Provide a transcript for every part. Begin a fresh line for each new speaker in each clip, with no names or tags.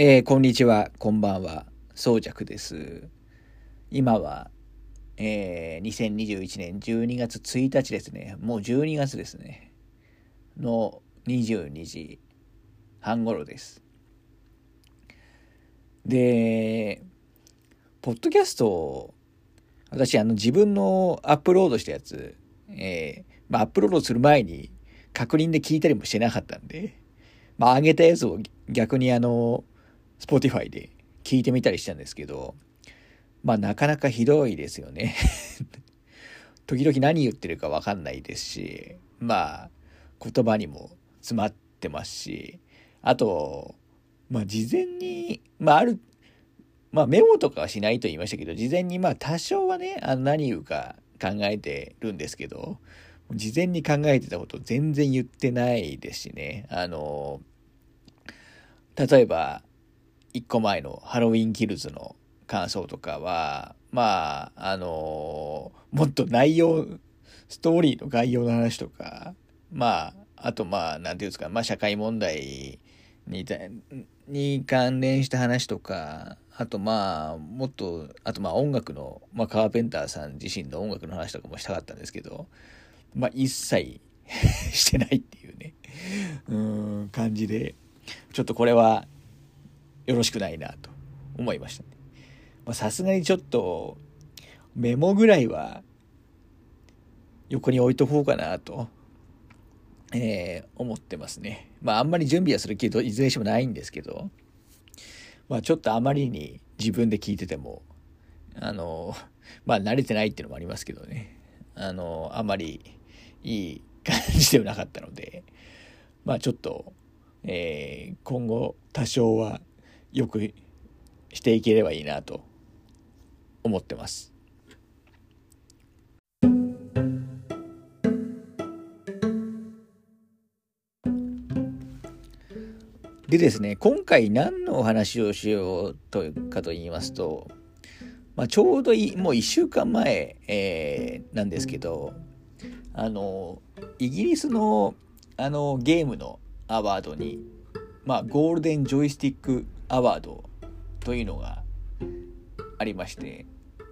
えー、こんにちは、こんばんは、宗尺です。今は、えー、2021年12月1日ですね。もう12月ですね。の22時半頃です。で、ポッドキャスト私、あの、自分のアップロードしたやつ、えー、まあ、アップロードする前に確認で聞いたりもしてなかったんで、まあ、上げたやつを逆にあの、Spotify で聞いてみたりしたんですけど、まあなかなかひどいですよね。時々何言ってるかわかんないですし、まあ言葉にも詰まってますし、あと、まあ事前に、まあある、まあメモとかはしないと言いましたけど、事前にまあ多少はね、あの何言うか考えてるんですけど、事前に考えてたこと全然言ってないですしね、あの、例えば、1個前のハロウィンキルズの感想とかは、まあ、あのもっと内容、ストーリーの概要の話とか、まあ、あとまあ、なんていうんですか、まあ社会問題にに関連した話とか、あとまあ、もっと、あとまあ音楽の、まあカーペンターさん自身の音楽の話とかもしたかったんですけど、まあ一切 してないっていうね、うん、感じで、ちょっとこれはよろしくないなと思いましたね。さすがにちょっとメモぐらいは横に置いとこうかなと、えー、思ってますね。まああんまり準備はする気いずれにしてもないんですけど、まあちょっとあまりに自分で聞いてても、あの、まあ慣れてないっていうのもありますけどね、あの、あまりいい感じではなかったので、まあちょっと、えー、今後多少はよくしていければいいなと思ってます。でですね、今回何のお話をしようとかと言いますと、まあ、ちょうどいもう1週間前、えー、なんですけど、あの、イギリスのあのゲームのアワードに、まあ、ゴールデンジョイスティックアワードというのがありまして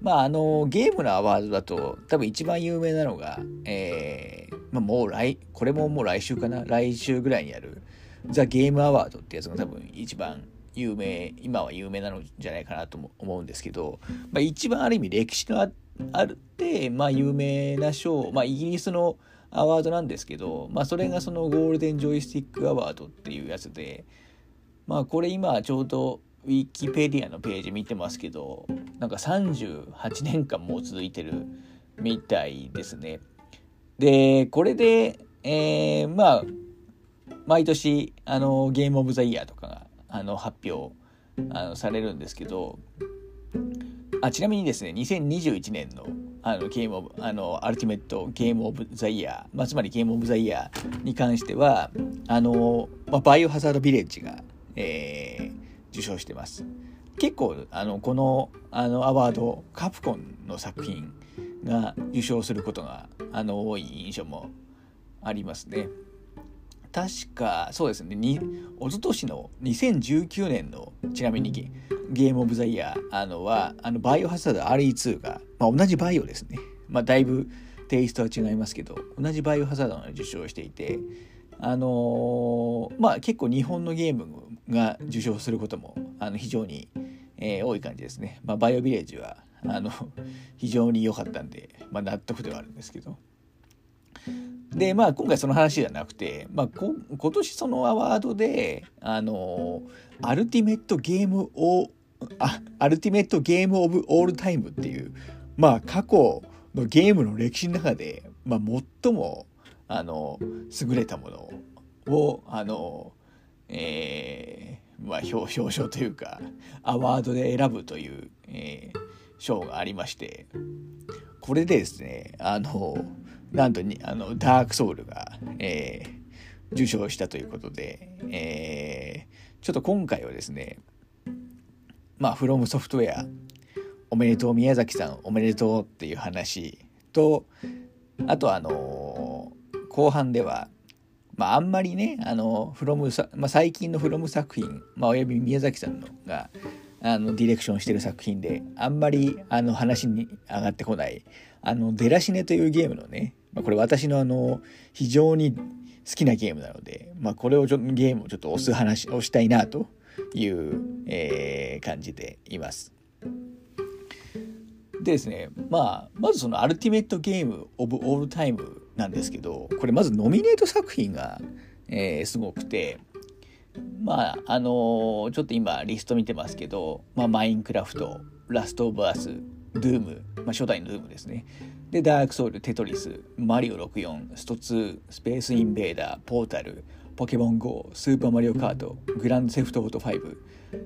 まああのゲームのアワードだと多分一番有名なのが、えーまあ、もう来これももう来週かな来週ぐらいにやるザ・ゲームアワードってやつが多分一番有名今は有名なのじゃないかなと思うんですけど、まあ、一番ある意味歴史のああるって、まあ、有名な賞、まあ、イギリスのアワードなんですけど、まあ、それがそのゴールデン・ジョイスティック・アワードっていうやつで、まあこれ今ちょうどウィキペディアのページ見てますけどなんか38年間もう続いてるみたいですね。でこれで、えー、まあ毎年あのゲームオブザイヤーとかがあの発表あのされるんですけどあちなみにですね2021年のあのゲームオブあのアルティメットゲームオブザイヤー、まあ、つまりゲームオブザイヤーに関してはあの、まあ、バイオハザードビレッジがえー、受賞してます。結構あのこのあのアワードカプコンの作品が受賞することがあの多い印象もありますね。確かそうですねに一昨年の2019年のちなみにゲームオブザイヤーあのはあのバイオハザード RE2 が、まあ、同じバイオですね、まあ、だいぶテイストは違いますけど同じバイオハザードが受賞していてあのー、まあ結構日本のゲームが受賞することもあの非常に、えー、多い感じですね。まあ、バイオビレッジはあの非常に良かったんで、まあ、納得ではあるんですけど。でまあ今回その話じゃなくて、まあ、今年そのアワードであのアルティメットゲームオあアルティメットゲームオブオールタイムっていうまあ過去のゲームの歴史の中で、まあ、最もあの優れたものをあの、えー、まあ表表彰というかアワードで選ぶという、えー、賞がありましてこれでですねあのなんとにあのダークソウルが、えー、受賞したということで、えー、ちょっと今回はですねまあフロムソフトウェアおめでとう宮崎さんおめでとうっていう話とあとあの後半ではまあ、あんまりね、あの、フロムさ、まあ、最近のフロム作品、まあ、および宮崎さんのが、あの、ディレクションしてる作品で、あんまり、あの、話に上がってこない、あの、デラシネというゲームのね、まあ、これ私のあの、非常に好きなゲームなので、まあ、これをちょっと、ゲームをちょっと押す話をしたいな、という、えー、感じでいます。でですね、まあ、まずそのアルティメットゲームオブオールタイムなんですけど、これまずノミネート作品が、えー、すごくて、まあ、あのー、ちょっと今リスト見てますけど、まあ、マインクラフト、ラストオブアス、ドゥーム、まあ、初代のドゥームですね。で、ダークソウル、テトリス、マリオ64、スト2、スペースインベーダー、ポータル、ポケモン GO、スーパーマリオカート、グランドセフトオート5、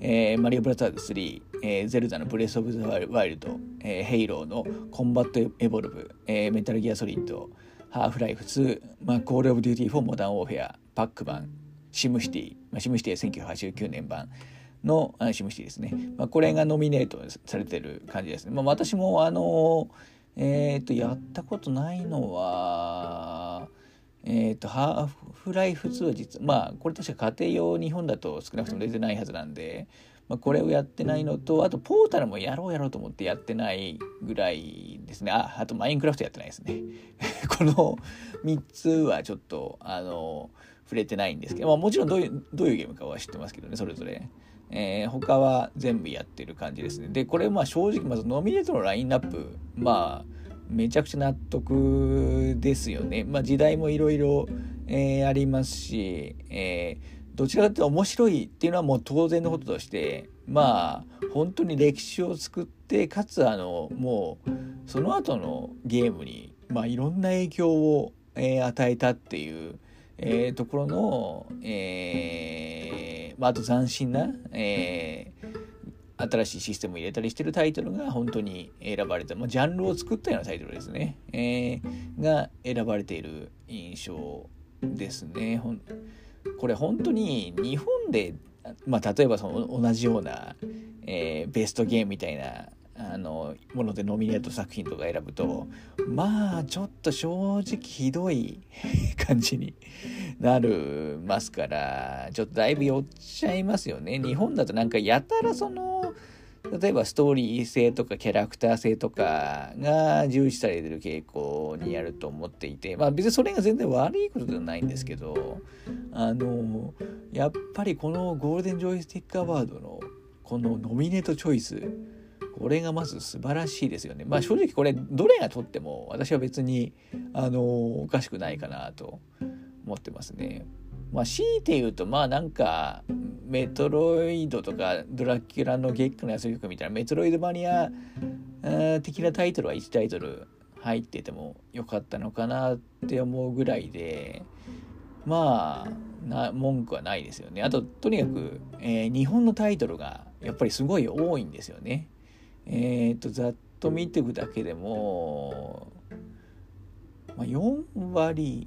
えー、マリオブラザーズ3、えー、ゼルダのブレス・オブ・ザ・ワイルド、えー、ヘイローのコンバット・エボルブ、えー、メタルギア・ソリッド、ハーフライフ2、まあ、コール・オブ・デューティー・フォー・モダン・ウォーフェア、パックマン、シムシティ、まあ、シムシティは1989年版のあシムシティですね。まあ、これがノミネートされてる感じですね。まあ、私もあのえっ、ー、と、やったことないのは、えっ、ー、と、ハーフライフ2は実は、まあ、これ確か家庭用日本だと少なくとも出てないはずなんで、まあ、これをやってないのと、あと、ポータルもやろうやろうと思ってやってないぐらいですね。あ、あと、マインクラフトやってないですね。この3つはちょっと、あの、触れてないんですけど、まあ、もちろんどういう、どういうゲームかは知ってますけどね、それぞれ。えー、他は全部やってる感じですね。で、これまあ正直、まずノミネートのラインナップ、まあ、めちゃくちゃ納得ですよね。まあ時代もいろいろありますし、えー、どちらかというと面白いっていうのはもう当然のこととして、まあ本当に歴史を作って、かつあの、もうその後のゲームに、まあいろんな影響を、えー、与えたっていう、えー、ところの、えーまあ、あと斬新な、えー、新しいシステムを入れたりしてるタイトルが本当に選ばれた、まあ、ジャンルを作ったようなタイトルですね、えー、が選ばれている印象ですね。これ本当に日本で、まあ、例えばその同じような、えー、ベストゲームみたいなあのものでノミネート作品とか選ぶとまあちょっと正直ひどい 感じになるますからちょっとだいぶ寄っちゃいますよね。日本だとなんかやたらその例えばストーリー性とかキャラクター性とかが重視されてる傾向にあると思っていてまあ別にそれが全然悪いことではないんですけどあのやっぱりこのゴールデンジョイスティックアワードのこのノミネートチョイスこれがまず素晴らしいですよね。まあ正直これどれがとっても私は別にあのおかしくないかなと思ってますね。まあ強いて言うとまあなんかメトロイドとかドラキュラの月下の安曲みたいなメトロイドマニア的なタイトルは1タイトル入っててもよかったのかなって思うぐらいでまあな文句はないですよね。あととにかく、えー、日本のタイトルがやっぱりすごい多いんですよね。えっ、とざっと見ていくだけでも、まあ、4割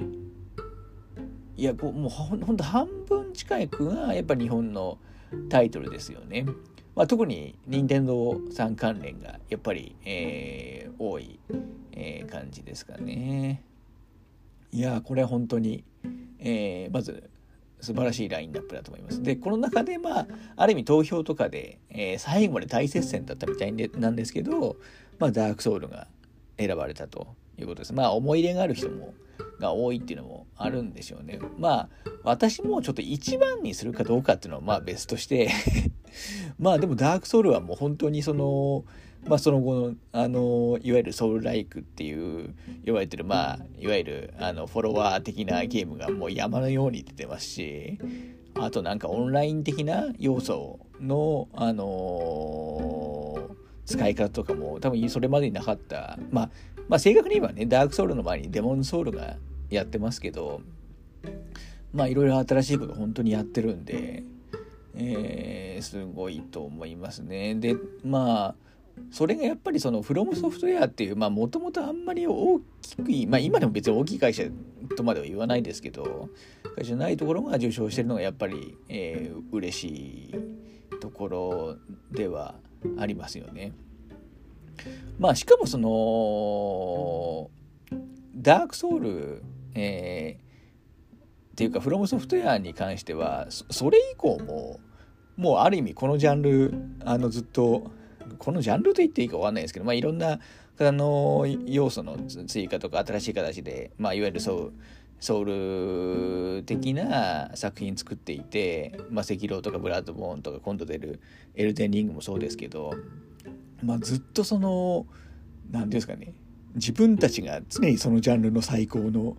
いやもうほんと半分近いくがやっぱ日本のタイトルですよね。まあ、特に任天堂さん関連がやっぱり、えー、多い、えー、感じですかね。いやこれは本当に、えー、まず素晴らしいラインナップだと思います。で、この中で、まあ、ある意味投票とかで、えー、最後まで大接戦だったみたいなんですけど、まあ、ダークソウルが選ばれたということです。まあ、思い入れがある人も、が多いっていうのもあるんでしょうね。まあ、私もちょっと一番にするかどうかっていうのは、まあ別として まあでもダークソウルはもう本当にその、まあ、その後のあのいわゆるソウルライクっていう言われてるまあいわゆるあのフォロワー的なゲームがもう山のように出てますしあとなんかオンライン的な要素のあのー、使い方とかも多分それまでになかったまあまあ正確に言えばねダークソウルの前にデモンソウルがやってますけどまあいろいろ新しいこと本当にやってるんでえー、すごいと思いますね。でまあそれがやっぱりそのフロムソフトウェアっていうまあもともとあんまり大きくまあ今でも別に大きい会社とまでは言わないですけど会社じゃないところが受賞してるのがやっぱり、えー、嬉しいところではありますよね。まあしかもそのダークソウル、えー、っていうかフロムソフトウェアに関してはそれ以降ももうある意味このジャンルあのずっとこのジャンルと言っていいか分かんないですけど、まあ、いろんなあの要素の追加とか新しい形で、まあ、いわゆるそうソウル的な作品作っていて、まあ、赤狼とかブラッドボーンとか今度出るエルデンリングもそうですけど、まあ、ずっとその何ていうんですかね自分たちが常にそのジャンルの最高の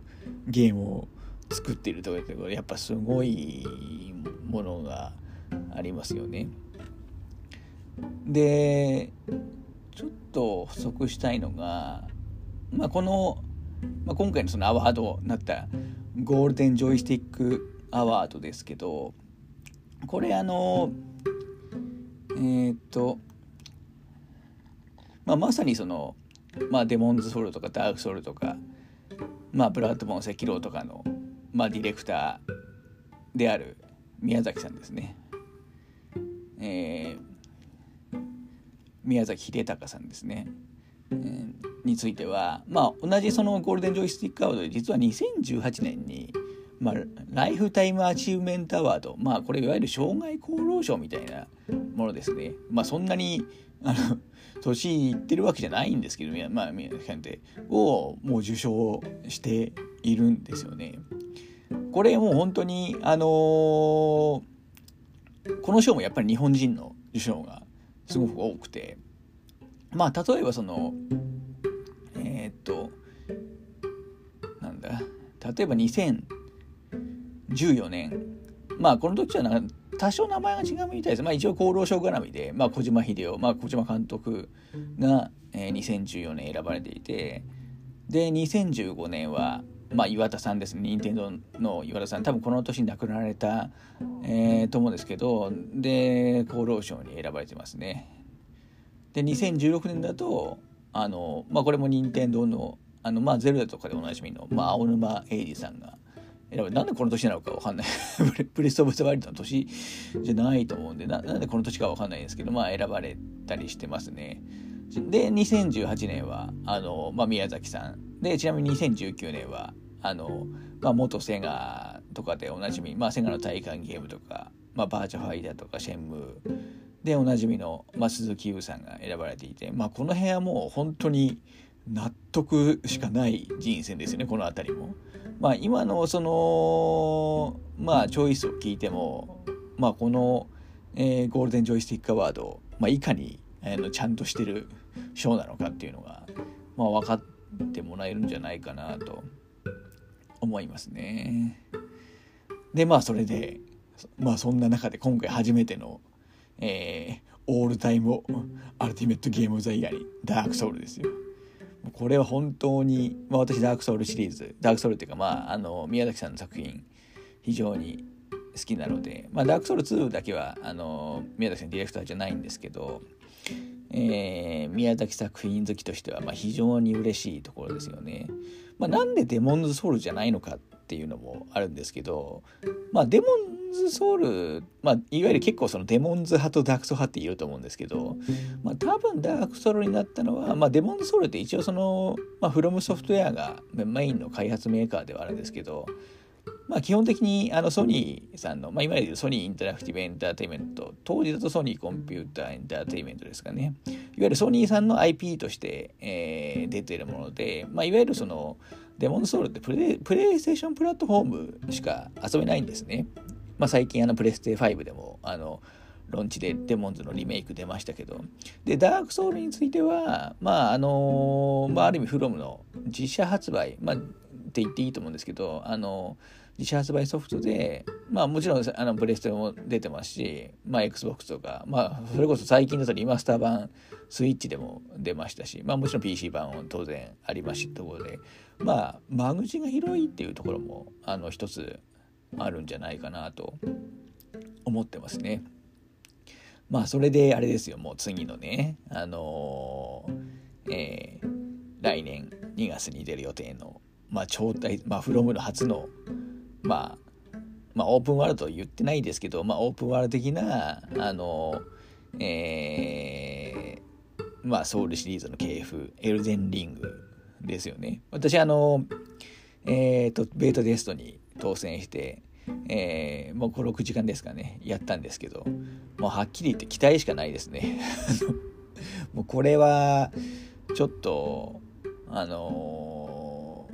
ゲームを作っているとかやっぱすごいものがありますよね。でちょっと補足したいのが、まあ、この、まあ、今回のそのアワードになったゴールデンジョイスティックアワードですけどこれあのえー、っと、まあ、まさにその、まあ、デモンズソウルとかダークソウルとか、まあ、ブラッドボーン隻狼とかの、まあ、ディレクターである宮崎さんですね。えー宮崎秀隆さんですね、については、まあ、同じそのゴールデンジョイスティックアワードで実は2018年に、まあ、ライフタイムアチーブメントアワード、まあ、これいわゆる生涯功労賞みたいなものですね。まあ、そんなにあの年いってるわけじゃないんですけど、まあ、宮崎さんってをもう受賞しているんですよね。これもう本当にあのー、この賞もやっぱり日本人の受賞がすごく多くてまあ例えばそのえー、っとなんだ例えば2014年まあこの時はな多少名前が違うみたいです。まあ一応厚労省絡みで、まあ小島秀夫、まあ小島監督が、えー、2014年選ばれていて、で、2015年は、まあ岩田さんですね、任天堂の岩田さん、多分この年に亡くなられた、えー、と思うんですけど、で、厚労省に選ばれてますね。で、2016年だと、あの、まあこれも任天堂の、あの、まあゼルダとかでおなじみの、まあ青沼英二さんが、選ばなんでこの年なのか分かんない プレス・オブ・ザ・ワイルドの年じゃないと思うんでな、なんでこの年か分かんないんですけど、まあ選ばれたりしてますね。で、2018年は、あの、まあ宮崎さん。で、ちなみに2019年は、あの、まあ、元セガとかでおなじみ、まあ、セガの体感ゲームとか、まあ、バーチャファイターとかシェンムーでおなじみの、まあ、鈴木優さんが選ばれていて、まあ、この辺はもう本当に納得しかない人選ですよねこの辺りも。まあ、今のそのまあチョイスを聞いても、まあ、この、えー、ゴールデンジョイスティックアワード、まあ、いかに、えー、のちゃんとしてる賞なのかっていうのが、まあ、分かってもらえるんじゃないかなと思いますね。でまあそれでまあそんな中で今回初めての、えー、オールタイムアルティメットゲームザイヤーにダークソウルですよ。これは本当に、まあ、私ダークソウルシリーズダークソウルっていうかまああの宮崎さんの作品非常に好きなので、まあ、ダークソウル2だけはあの宮崎さんディレクターじゃないんですけど、えー、宮崎作品好きとしてはまあ非常に嬉しいところですよね。まあ、なんでデモンズソウルじゃないのかっていうのもあるんですけど、まあ、デモンズソウル、まあ、いわゆる結構そのデモンズ派とダークソ派って言うと思うんですけど、まあ、多分ダークソウルになったのは、まあ、デモンズソウルって一応その、まあ、フロムソフトウェアがメインの開発メーカーではあるんですけど、まあ、基本的にあのソニーさんの、まあ、いわゆるソニーインタラクティブエンターテインメント当時だとソニーコンピューターエンターテインメントですかね。いわゆるソニーさんの IP として、えー、出ているもので、まあ、いわゆるそのデモンソウルってプレプレイステーションプラットフォームしか遊べないんですね、まあ、最近あのプレステ5でもあのロンチでデモンズのリメイク出ましたけど。でダークソウルについてはまああのまあある意味フロムの自社発売まあって言っていいと思うんですけどあのー自社発売ソフトで、まあもちろんあのプレステも出てますし、まあ Xbox とか、まあそれこそ最近だとリマスター版スイッチでも出ましたし、まあもちろん PC 版も当然ありますしところで、まあ間口が広いっていうところもあの一つあるんじゃないかなと思ってますね。まあそれであれですよ、もう次のね、あのー、えー、来年2月に出る予定の、まあ超大、まあフロムの初のまあ、まあ、オープンワールド言ってないですけど、まあ、オープンワールド的な、あの、えー、まあ、ソウルシリーズの系譜、エルデンリングですよね。私、あの、えっ、ー、と、ベートデストに当選して、えー、もう56時間ですかね。やったんですけど。もうはっきり言って期待しかないですね。もうこれはちょっとあの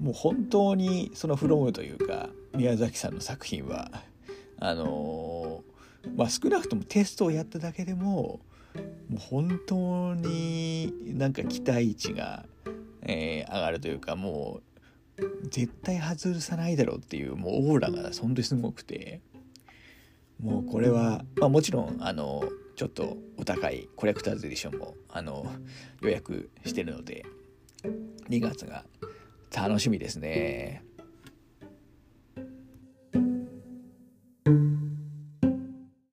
ー、もう本当にその「フロムというか宮崎さんの作品はあのー、まあ少なくともテストをやっただけでももう本当になんか期待値が、えー、上がるというかもう絶対外さないだろうっていうもうオーラが本当にすごくてもうこれは、まあ、もちろんあのちょっとお高いコレクターズエディションもあの予約してるので2月が楽しみですね。